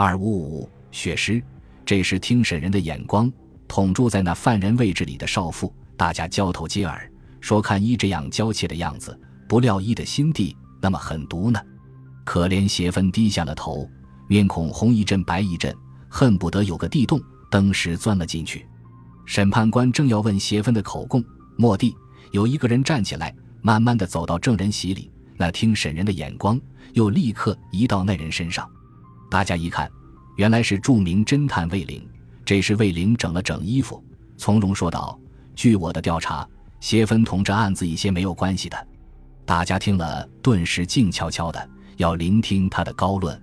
二五五血尸。这时听审人的眼光统住在那犯人位置里的少妇，大家交头接耳，说看一这样娇怯的样子，不料一的心地那么狠毒呢。可怜邪芬低下了头，面孔红一阵白一阵，恨不得有个地洞，登时钻了进去。审判官正要问邪芬的口供，蓦地有一个人站起来，慢慢的走到证人席里，那听审人的眼光又立刻移到那人身上。大家一看，原来是著名侦探魏玲。这时魏玲整了整衣服，从容说道：“据我的调查，邪芬同这案子一些没有关系的。”大家听了，顿时静悄悄的。要聆听他的高论，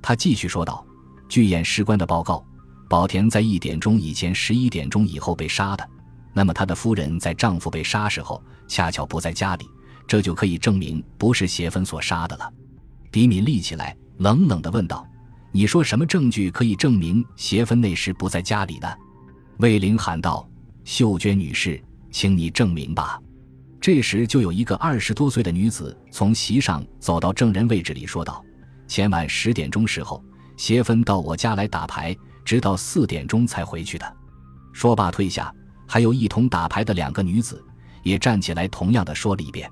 他继续说道：“据验尸官的报告，宝田在一点钟以前、十一点钟以后被杀的。那么他的夫人在丈夫被杀时候恰巧不在家里，这就可以证明不是邪芬所杀的了。”迪敏立起来，冷冷地问道：“你说什么证据可以证明邪芬那时不在家里呢？”魏玲喊道：“秀娟女士，请你证明吧。”这时，就有一个二十多岁的女子从席上走到证人位置里，说道：“前晚十点钟时候，邪芬到我家来打牌，直到四点钟才回去的。”说罢退下，还有一同打牌的两个女子也站起来，同样的说了一遍。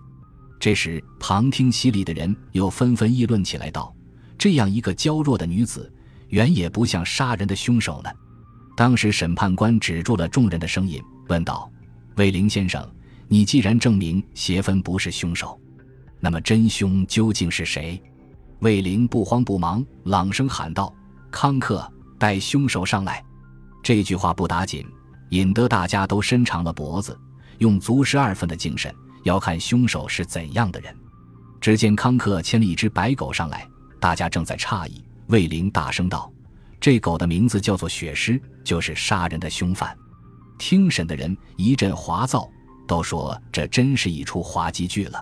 这时，旁听席里的人又纷纷议论起来，道：“这样一个娇弱的女子，原也不像杀人的凶手呢。”当时，审判官止住了众人的声音，问道：“魏林先生。”你既然证明邪芬不是凶手，那么真凶究竟是谁？魏灵不慌不忙，朗声喊道：“康克，带凶手上来！”这句话不打紧，引得大家都伸长了脖子，用足十二分的精神，要看凶手是怎样的人。只见康克牵了一只白狗上来，大家正在诧异，魏灵大声道：“这狗的名字叫做血狮，就是杀人的凶犯。”听审的人一阵哗噪。都说这真是一出滑稽剧了。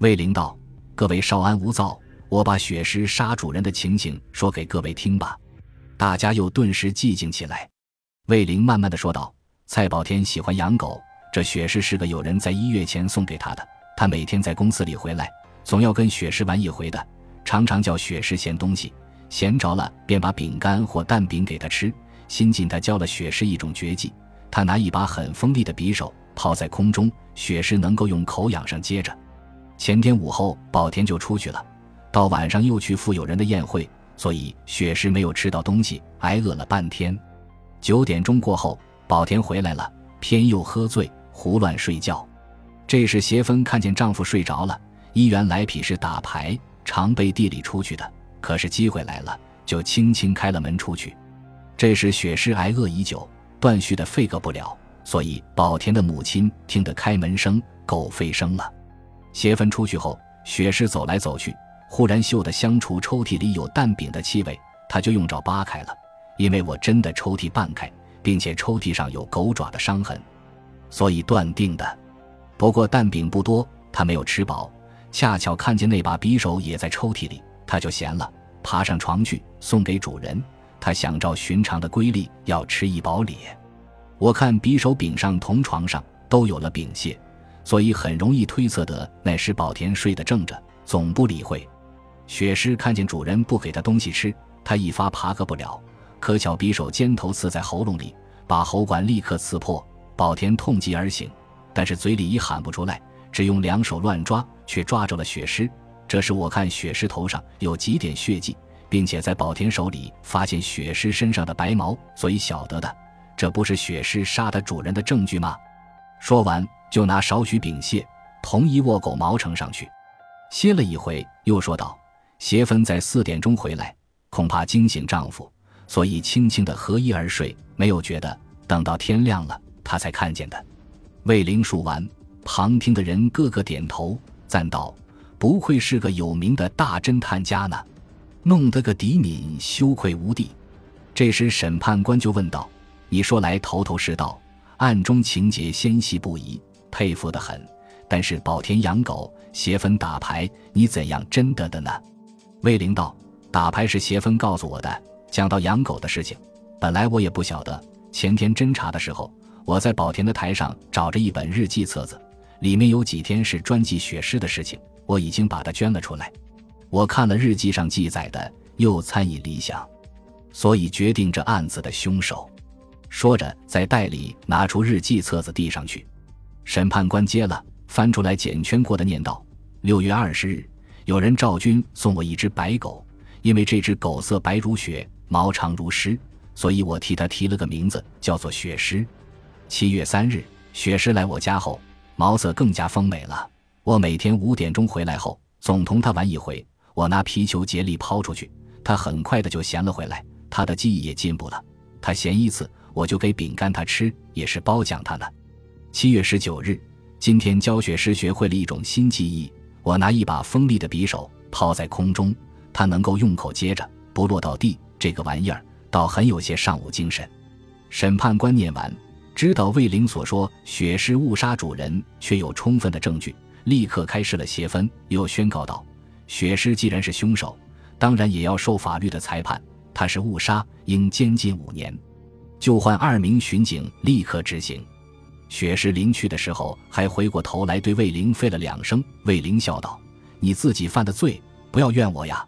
魏灵道：“各位稍安勿躁，我把血尸杀主人的情形说给各位听吧。”大家又顿时寂静起来。魏灵慢慢的说道：“蔡宝天喜欢养狗，这血尸是个有人在一月前送给他的。他每天在公司里回来，总要跟血尸玩一回的，常常叫血尸嫌东西，闲着了便把饼干或蛋饼给他吃。新近他教了血尸一种绝技，他拿一把很锋利的匕首。”抛在空中，血尸能够用口仰上接着。前天午后，宝田就出去了，到晚上又去富有人的宴会，所以血尸没有吃到东西，挨饿了半天。九点钟过后，宝田回来了，偏又喝醉，胡乱睡觉。这时邪芬看见丈夫睡着了，一原来匹是打牌，常背地里出去的，可是机会来了，就轻轻开了门出去。这时雪尸挨饿已久，断续的废个不了。所以，宝田的母亲听得开门声、狗吠声了。邪分出去后，雪狮走来走去，忽然嗅得香橱抽屉里有蛋饼的气味，他就用爪扒开了。因为我真的抽屉半开，并且抽屉上有狗爪的伤痕，所以断定的。不过蛋饼不多，他没有吃饱，恰巧看见那把匕首也在抽屉里，他就闲了，爬上床去送给主人。他想照寻常的规律，要吃一饱咧。我看匕首柄上同床上都有了柄屑，所以很容易推测得那时宝田睡得正着，总不理会。血尸看见主人不给他东西吃，他一发爬个不了，可巧匕首尖头刺在喉咙里，把喉管立刻刺破。宝田痛极而醒，但是嘴里已喊不出来，只用两手乱抓，却抓住了血尸。这时我看血尸头上有几点血迹，并且在宝田手里发现血尸身上的白毛，所以晓得的。这不是血尸杀他主人的证据吗？说完，就拿少许饼屑，同一窝狗毛盛上去，歇了一回，又说道：“邪芬在四点钟回来，恐怕惊醒丈夫，所以轻轻的合衣而睡，没有觉得。等到天亮了，他才看见的。”魏灵数完，旁听的人个个点头，赞道：“不愧是个有名的大侦探家呢，弄得个狄敏羞愧无地。”这时，审判官就问道。你说来头头是道，案中情节纤细不移，佩服的很。但是宝田养狗，邪芬打牌，你怎样真得的呢？魏灵道：打牌是邪芬告诉我的。讲到养狗的事情，本来我也不晓得。前天侦查的时候，我在宝田的台上找着一本日记册子，里面有几天是专记血尸的事情，我已经把它捐了出来。我看了日记上记载的，又参以理想。所以决定这案子的凶手。说着，在袋里拿出日记册子递上去。审判官接了，翻出来剪圈过的，念道：“六月二十日，有人赵军送我一只白狗，因为这只狗色白如雪，毛长如狮，所以我替它提了个名字，叫做雪狮。七月三日，雪狮来我家后，毛色更加丰美了。我每天五点钟回来后，总同他玩一回。我拿皮球竭力抛出去，他很快的就衔了回来。他的记忆也进步了，他衔一次。”我就给饼干他吃，也是褒奖他呢。七月十九日，今天教学师学会了一种新技艺。我拿一把锋利的匕首抛在空中，他能够用口接着，不落到地。这个玩意儿倒很有些尚武精神。审判官念完，知道魏灵所说雪狮误杀主人，却有充分的证据，立刻开始了协分，又宣告道：雪狮既然是凶手，当然也要受法律的裁判。他是误杀，应监禁五年。就换二名巡警立刻执行。雪狮临去的时候，还回过头来对魏灵废了两声。魏灵笑道：“你自己犯的罪，不要怨我呀。”